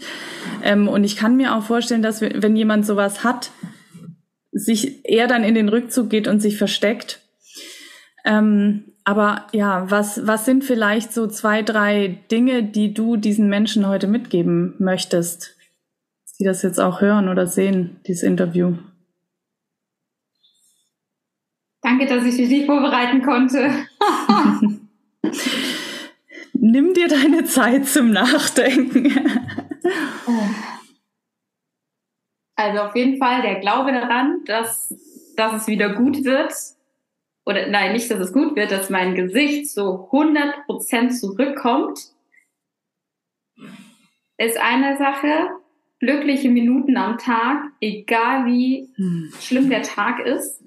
Ähm, und ich kann mir auch vorstellen, dass wenn jemand sowas hat, sich eher dann in den Rückzug geht und sich versteckt. Ähm, aber ja, was, was sind vielleicht so zwei, drei Dinge, die du diesen Menschen heute mitgeben möchtest? die das jetzt auch hören oder sehen, dieses Interview. Danke, dass ich dich nicht vorbereiten konnte. Nimm dir deine Zeit zum Nachdenken. Also auf jeden Fall der Glaube daran, dass, dass es wieder gut wird. Oder nein, nicht, dass es gut wird, dass mein Gesicht so 100% zurückkommt, ist eine Sache glückliche Minuten am Tag, egal wie hm. schlimm der Tag ist.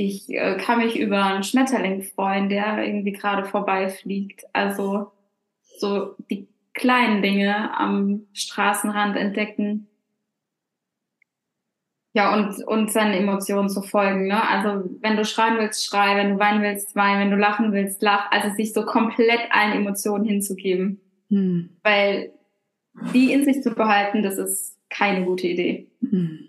Ich äh, kann mich über einen Schmetterling freuen, der irgendwie gerade vorbeifliegt. Also so die kleinen Dinge am Straßenrand entdecken. Ja, und, und seinen Emotionen zu folgen. Ne? Also wenn du schreien willst, schrei, wenn du weinen willst, wein, wenn du lachen willst, lach. Also sich so komplett allen Emotionen hinzugeben. Hm. Weil die in sich zu behalten, das ist keine gute Idee. Hm.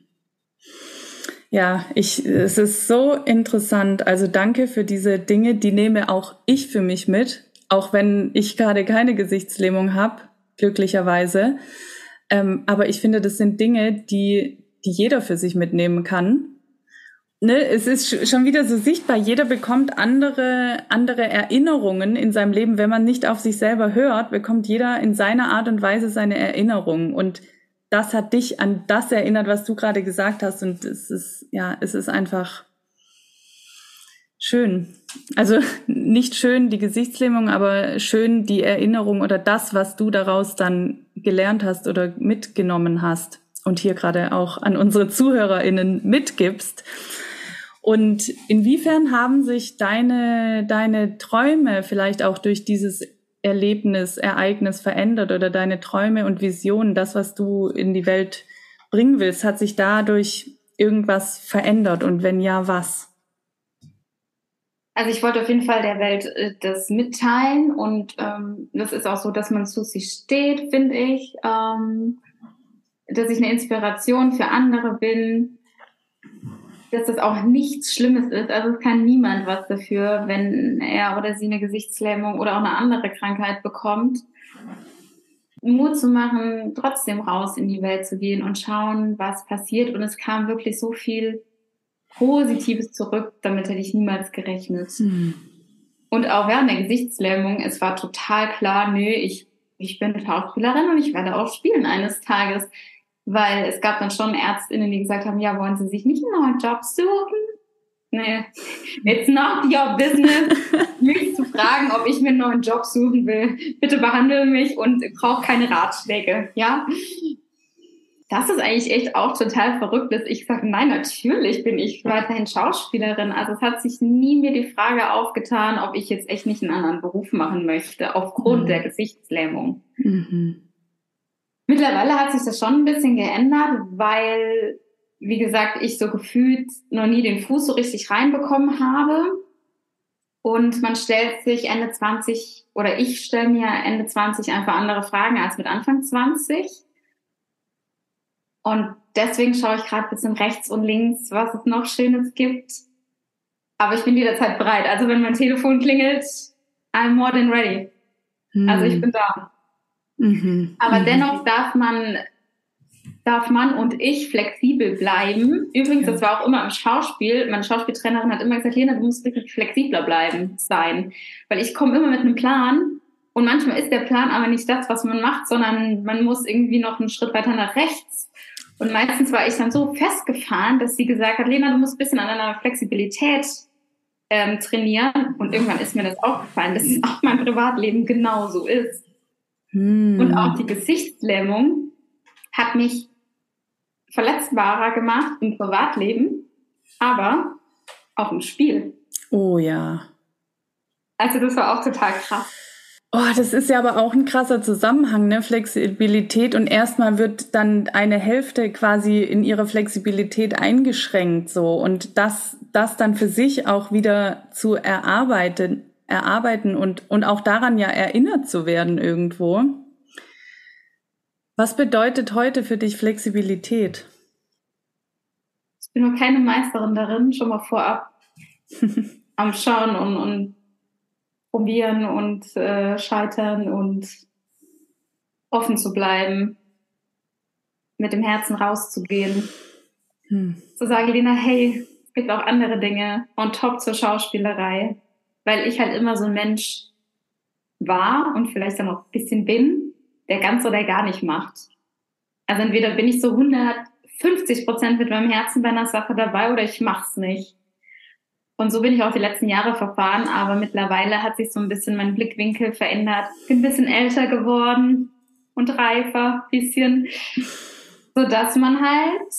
Ja, ich, es ist so interessant. Also danke für diese Dinge, die nehme auch ich für mich mit, auch wenn ich gerade keine Gesichtslähmung habe, glücklicherweise. Ähm, aber ich finde, das sind Dinge, die, die jeder für sich mitnehmen kann ne, es ist schon wieder so sichtbar, jeder bekommt andere, andere Erinnerungen in seinem Leben. Wenn man nicht auf sich selber hört, bekommt jeder in seiner Art und Weise seine Erinnerungen. Und das hat dich an das erinnert, was du gerade gesagt hast. Und es ist, ja, es ist einfach schön. Also nicht schön die Gesichtslähmung, aber schön die Erinnerung oder das, was du daraus dann gelernt hast oder mitgenommen hast und hier gerade auch an unsere ZuhörerInnen mitgibst. Und inwiefern haben sich deine, deine Träume vielleicht auch durch dieses Erlebnis, Ereignis verändert oder deine Träume und Visionen, das, was du in die Welt bringen willst, hat sich dadurch irgendwas verändert und wenn ja, was? Also ich wollte auf jeden Fall der Welt äh, das mitteilen und ähm, das ist auch so, dass man zu sich steht, finde ich, ähm, dass ich eine Inspiration für andere bin, dass das auch nichts Schlimmes ist. Also es kann niemand was dafür, wenn er oder sie eine Gesichtslähmung oder auch eine andere Krankheit bekommt. Mut zu machen, trotzdem raus in die Welt zu gehen und schauen, was passiert. Und es kam wirklich so viel Positives zurück, damit hätte ich niemals gerechnet. Mhm. Und auch während der Gesichtslähmung, es war total klar, nö, ich, ich bin Schauspielerin und ich werde auch spielen eines Tages weil es gab dann schon Ärztinnen, die gesagt haben, ja, wollen Sie sich nicht einen neuen Job suchen? Nee, it's not your business, mich zu fragen, ob ich mir einen neuen Job suchen will. Bitte behandle mich und brauche keine Ratschläge, ja? Das ist eigentlich echt auch total verrückt, dass ich sage, nein, natürlich bin ich weiterhin Schauspielerin. Also es hat sich nie mir die Frage aufgetan, ob ich jetzt echt nicht einen anderen Beruf machen möchte, aufgrund mhm. der Gesichtslähmung. Mhm. Mittlerweile hat sich das schon ein bisschen geändert, weil, wie gesagt, ich so gefühlt noch nie den Fuß so richtig reinbekommen habe. Und man stellt sich Ende 20 oder ich stelle mir Ende 20 einfach andere Fragen als mit Anfang 20. Und deswegen schaue ich gerade ein bisschen rechts und links, was es noch Schönes gibt. Aber ich bin jederzeit bereit. Also wenn mein Telefon klingelt, I'm more than ready. Hm. Also ich bin da. Mhm. Aber mhm. dennoch darf man, darf man und ich flexibel bleiben. Übrigens, ja. das war auch immer im Schauspiel. Meine Schauspieltrainerin hat immer gesagt, Lena, du musst wirklich flexibler bleiben sein. Weil ich komme immer mit einem Plan und manchmal ist der Plan aber nicht das, was man macht, sondern man muss irgendwie noch einen Schritt weiter nach rechts. Und meistens war ich dann so festgefahren, dass sie gesagt hat, Lena, du musst ein bisschen an deiner Flexibilität ähm, trainieren. Und irgendwann ist mir das aufgefallen, dass es auch mein Privatleben genauso ist. Hm. Und auch die Gesichtslähmung hat mich verletzbarer gemacht im Privatleben, aber auch im Spiel. Oh ja. Also das war auch total krass. Oh, das ist ja aber auch ein krasser Zusammenhang, ne? Flexibilität und erstmal wird dann eine Hälfte quasi in ihrer Flexibilität eingeschränkt so und das das dann für sich auch wieder zu erarbeiten erarbeiten und und auch daran ja erinnert zu werden irgendwo. Was bedeutet heute für dich Flexibilität? Ich bin noch keine Meisterin darin, schon mal vorab am Schauen und, und probieren und äh, scheitern und offen zu bleiben, mit dem Herzen rauszugehen. Hm. Zu sagen, Lena, hey, es gibt auch andere Dinge on top zur Schauspielerei, weil ich halt immer so ein Mensch war und vielleicht dann auch ein bisschen bin, der ganz oder gar nicht macht. Also entweder bin ich so 150 Prozent mit meinem Herzen bei einer Sache dabei oder ich mach's nicht. Und so bin ich auch die letzten Jahre verfahren, aber mittlerweile hat sich so ein bisschen mein Blickwinkel verändert. Bin ein bisschen älter geworden und reifer, bisschen, so dass man halt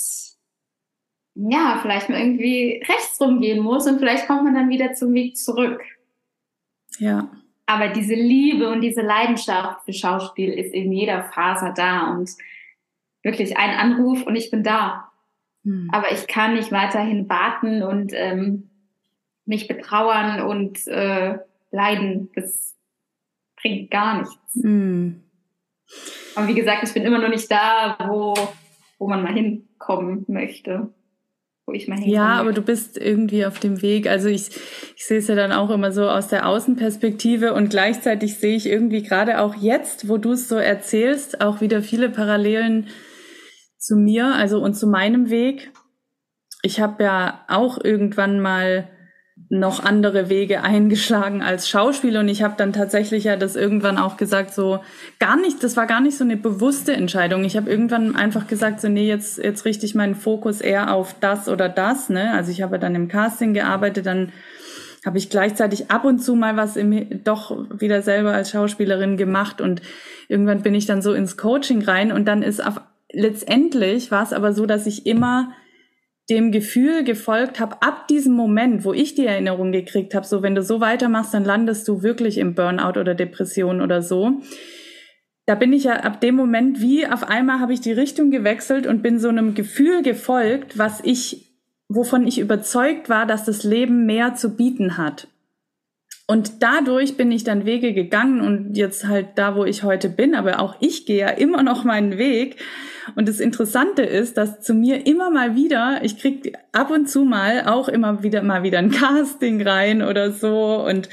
ja vielleicht mal irgendwie rechts rumgehen muss und vielleicht kommt man dann wieder zum Weg zurück. Ja. Aber diese Liebe und diese Leidenschaft für Schauspiel ist in jeder Faser da und wirklich ein Anruf und ich bin da. Hm. Aber ich kann nicht weiterhin warten und ähm, mich betrauern und äh, leiden. Das bringt gar nichts. Mm. Aber wie gesagt, ich bin immer noch nicht da, wo, wo man mal hinkommen möchte. Wo ich mal Ja, aber du bist irgendwie auf dem Weg. Also ich, ich sehe es ja dann auch immer so aus der Außenperspektive und gleichzeitig sehe ich irgendwie gerade auch jetzt, wo du es so erzählst, auch wieder viele Parallelen zu mir, also und zu meinem Weg. Ich habe ja auch irgendwann mal noch andere Wege eingeschlagen als Schauspieler und ich habe dann tatsächlich ja das irgendwann auch gesagt so gar nicht das war gar nicht so eine bewusste Entscheidung. Ich habe irgendwann einfach gesagt so nee jetzt jetzt richte ich meinen Fokus eher auf das oder das ne? Also ich habe dann im Casting gearbeitet dann habe ich gleichzeitig ab und zu mal was im, doch wieder selber als Schauspielerin gemacht und irgendwann bin ich dann so ins Coaching rein. Und dann ist auf, letztendlich war es aber so dass ich immer dem Gefühl gefolgt habe, ab diesem Moment, wo ich die Erinnerung gekriegt habe, so wenn du so weitermachst, dann landest du wirklich im Burnout oder Depression oder so. Da bin ich ja ab dem Moment wie auf einmal habe ich die Richtung gewechselt und bin so einem Gefühl gefolgt, was ich, wovon ich überzeugt war, dass das Leben mehr zu bieten hat. Und dadurch bin ich dann Wege gegangen und jetzt halt da, wo ich heute bin, aber auch ich gehe ja immer noch meinen Weg. Und das Interessante ist, dass zu mir immer mal wieder, ich krieg ab und zu mal auch immer wieder mal wieder ein Casting rein oder so und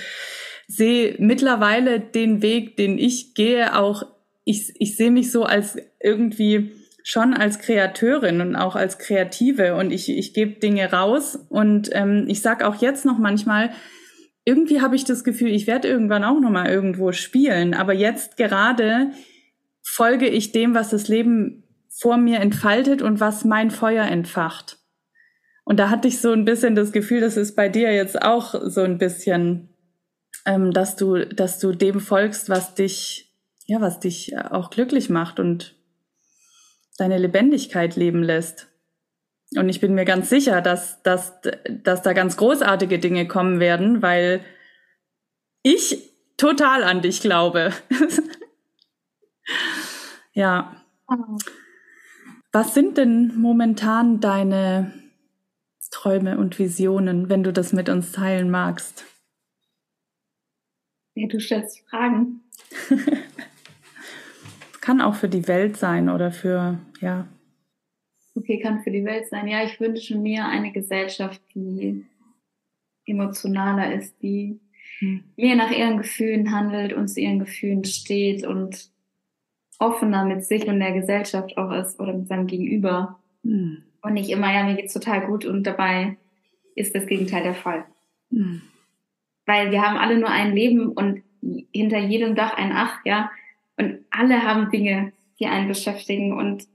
sehe mittlerweile den Weg, den ich gehe, auch ich, ich sehe mich so als irgendwie schon als Kreateurin und auch als Kreative. Und ich, ich gebe Dinge raus. Und ähm, ich sag auch jetzt noch manchmal, irgendwie habe ich das Gefühl, ich werde irgendwann auch noch mal irgendwo spielen, aber jetzt gerade folge ich dem, was das Leben vor mir entfaltet und was mein Feuer entfacht. Und da hatte ich so ein bisschen das Gefühl, das ist bei dir jetzt auch so ein bisschen, ähm, dass du, dass du dem folgst, was dich, ja, was dich auch glücklich macht und deine Lebendigkeit leben lässt. Und ich bin mir ganz sicher, dass, dass, dass da ganz großartige Dinge kommen werden, weil ich total an dich glaube. ja. Was sind denn momentan deine Träume und Visionen, wenn du das mit uns teilen magst? Ja, du stellst Fragen. kann auch für die Welt sein oder für, ja. Okay, kann für die Welt sein. Ja, ich wünsche mir eine Gesellschaft, die emotionaler ist, die hm. mehr nach ihren Gefühlen handelt und zu ihren Gefühlen steht und offener mit sich und der Gesellschaft auch ist oder mit seinem Gegenüber. Hm. Und nicht immer, ja, mir geht's total gut und dabei ist das Gegenteil der Fall. Hm. Weil wir haben alle nur ein Leben und hinter jedem Dach ein Ach, ja. Und alle haben Dinge, die einen beschäftigen und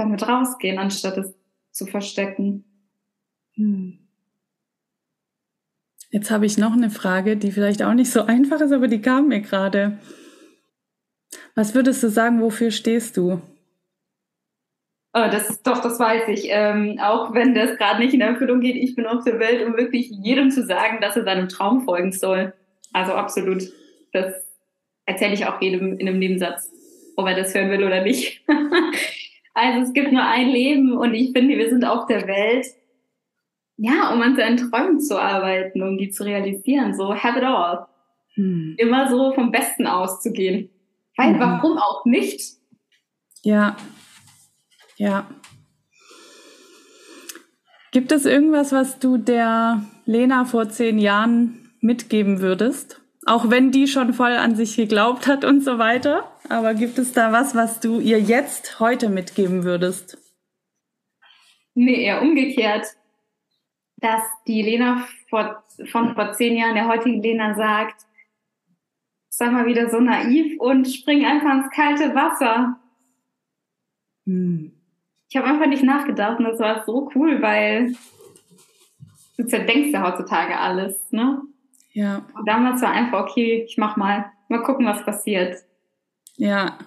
damit rausgehen, anstatt es zu verstecken. Hm. Jetzt habe ich noch eine Frage, die vielleicht auch nicht so einfach ist, aber die kam mir gerade. Was würdest du sagen, wofür stehst du? Oh, das ist doch, das weiß ich. Ähm, auch wenn das gerade nicht in Erfüllung geht, ich bin auf der Welt, um wirklich jedem zu sagen, dass er seinem Traum folgen soll. Also absolut. Das erzähle ich auch jedem in einem Nebensatz, ob er das hören will oder nicht. also es gibt nur ein Leben und ich finde, wir sind auf der Welt, ja, um an seinen Träumen zu arbeiten, um die zu realisieren. So, have it all. Hm. Immer so vom Besten auszugehen. Weil, mhm. warum auch nicht? Ja. Ja. Gibt es irgendwas, was du der Lena vor zehn Jahren mitgeben würdest? Auch wenn die schon voll an sich geglaubt hat und so weiter. Aber gibt es da was, was du ihr jetzt heute mitgeben würdest? Nee, eher umgekehrt dass die Lena vor, von vor zehn Jahren, der heutigen Lena sagt, sag mal wieder so naiv und spring einfach ins kalte Wasser. Hm. Ich habe einfach nicht nachgedacht und das war so cool, weil du zerdenkst ja heutzutage alles, ne? Ja. Und damals war einfach, okay, ich mach mal, mal gucken, was passiert. Ja,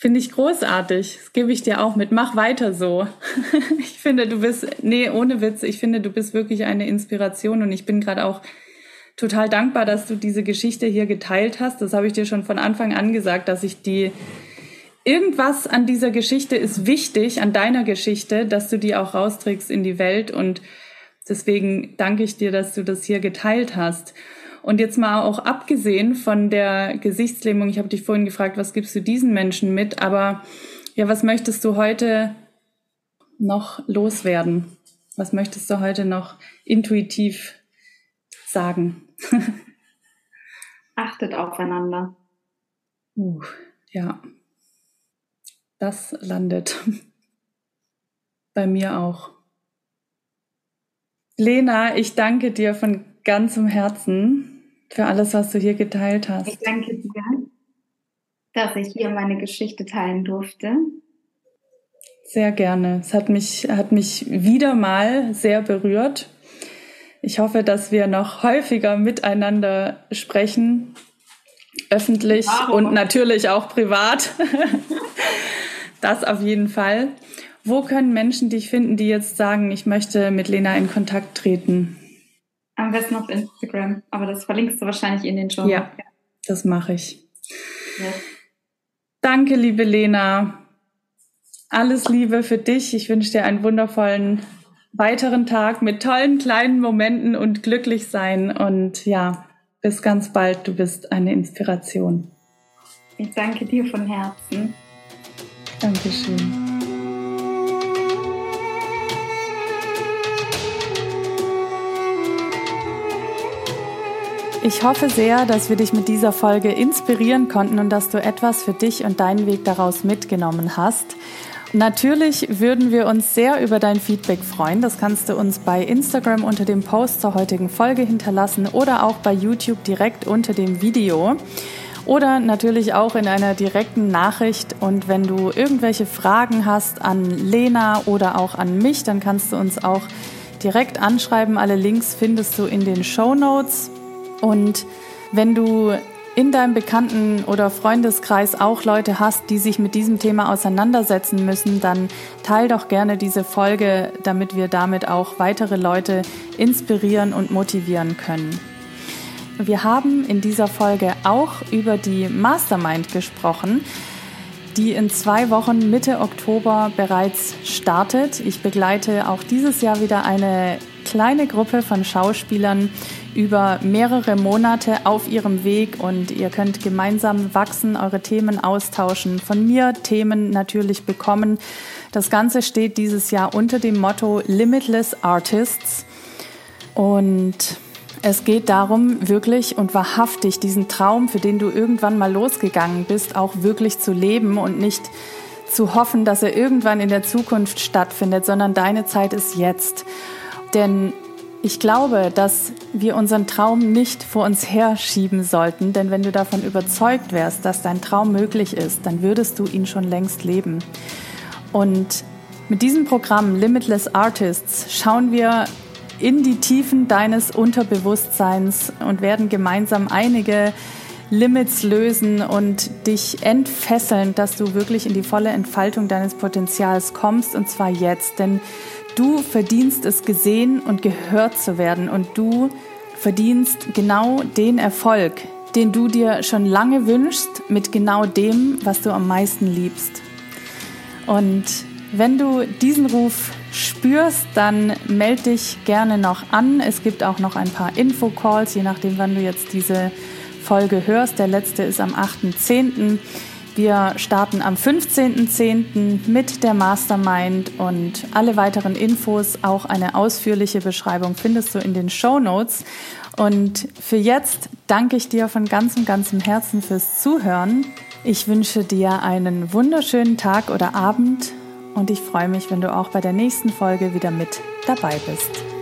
Finde ich großartig. Das gebe ich dir auch mit. Mach weiter so. ich finde, du bist, nee, ohne Witz, ich finde, du bist wirklich eine Inspiration und ich bin gerade auch total dankbar, dass du diese Geschichte hier geteilt hast. Das habe ich dir schon von Anfang an gesagt, dass ich die irgendwas an dieser Geschichte ist wichtig, an deiner Geschichte, dass du die auch rausträgst in die Welt und deswegen danke ich dir, dass du das hier geteilt hast. Und jetzt mal auch abgesehen von der Gesichtslähmung, ich habe dich vorhin gefragt, was gibst du diesen Menschen mit, aber ja, was möchtest du heute noch loswerden? Was möchtest du heute noch intuitiv sagen? Achtet aufeinander. Uh, ja. Das landet bei mir auch. Lena, ich danke dir von ganzem Herzen für alles, was du hier geteilt hast. Ich danke dir, dass ich hier meine Geschichte teilen durfte. Sehr gerne. Es hat mich, hat mich wieder mal sehr berührt. Ich hoffe, dass wir noch häufiger miteinander sprechen, öffentlich wow. und natürlich auch privat. das auf jeden Fall. Wo können Menschen dich finden, die jetzt sagen, ich möchte mit Lena in Kontakt treten? Am besten auf Instagram, aber das verlinkst du wahrscheinlich in den Show. Ja, das mache ich. Ja. Danke, liebe Lena. Alles Liebe für dich. Ich wünsche dir einen wundervollen weiteren Tag mit tollen kleinen Momenten und glücklich sein. Und ja, bis ganz bald. Du bist eine Inspiration. Ich danke dir von Herzen. Dankeschön. Ich hoffe sehr, dass wir dich mit dieser Folge inspirieren konnten und dass du etwas für dich und deinen Weg daraus mitgenommen hast. Natürlich würden wir uns sehr über dein Feedback freuen. Das kannst du uns bei Instagram unter dem Post zur heutigen Folge hinterlassen oder auch bei YouTube direkt unter dem Video. Oder natürlich auch in einer direkten Nachricht. Und wenn du irgendwelche Fragen hast an Lena oder auch an mich, dann kannst du uns auch direkt anschreiben. Alle Links findest du in den Show Notes. Und wenn du in deinem Bekannten- oder Freundeskreis auch Leute hast, die sich mit diesem Thema auseinandersetzen müssen, dann teil doch gerne diese Folge, damit wir damit auch weitere Leute inspirieren und motivieren können. Wir haben in dieser Folge auch über die Mastermind gesprochen, die in zwei Wochen Mitte Oktober bereits startet. Ich begleite auch dieses Jahr wieder eine kleine Gruppe von Schauspielern über mehrere Monate auf ihrem Weg und ihr könnt gemeinsam wachsen, eure Themen austauschen, von mir Themen natürlich bekommen. Das Ganze steht dieses Jahr unter dem Motto Limitless Artists und es geht darum, wirklich und wahrhaftig diesen Traum, für den du irgendwann mal losgegangen bist, auch wirklich zu leben und nicht zu hoffen, dass er irgendwann in der Zukunft stattfindet, sondern deine Zeit ist jetzt. Denn ich glaube, dass wir unseren Traum nicht vor uns herschieben sollten, denn wenn du davon überzeugt wärst, dass dein Traum möglich ist, dann würdest du ihn schon längst leben. Und mit diesem Programm Limitless Artists schauen wir in die Tiefen deines Unterbewusstseins und werden gemeinsam einige Limits lösen und dich entfesseln, dass du wirklich in die volle Entfaltung deines Potenzials kommst und zwar jetzt. Denn du verdienst es gesehen und gehört zu werden und du verdienst genau den Erfolg, den du dir schon lange wünschst mit genau dem, was du am meisten liebst. Und wenn du diesen Ruf spürst, dann melde dich gerne noch an. Es gibt auch noch ein paar Infocalls, je nachdem, wann du jetzt diese Folge hörst. Der letzte ist am 8.10. Wir starten am 15.10. mit der Mastermind und alle weiteren Infos, auch eine ausführliche Beschreibung findest du in den Show Notes. Und für jetzt danke ich dir von ganzem, ganzem Herzen fürs Zuhören. Ich wünsche dir einen wunderschönen Tag oder Abend und ich freue mich, wenn du auch bei der nächsten Folge wieder mit dabei bist.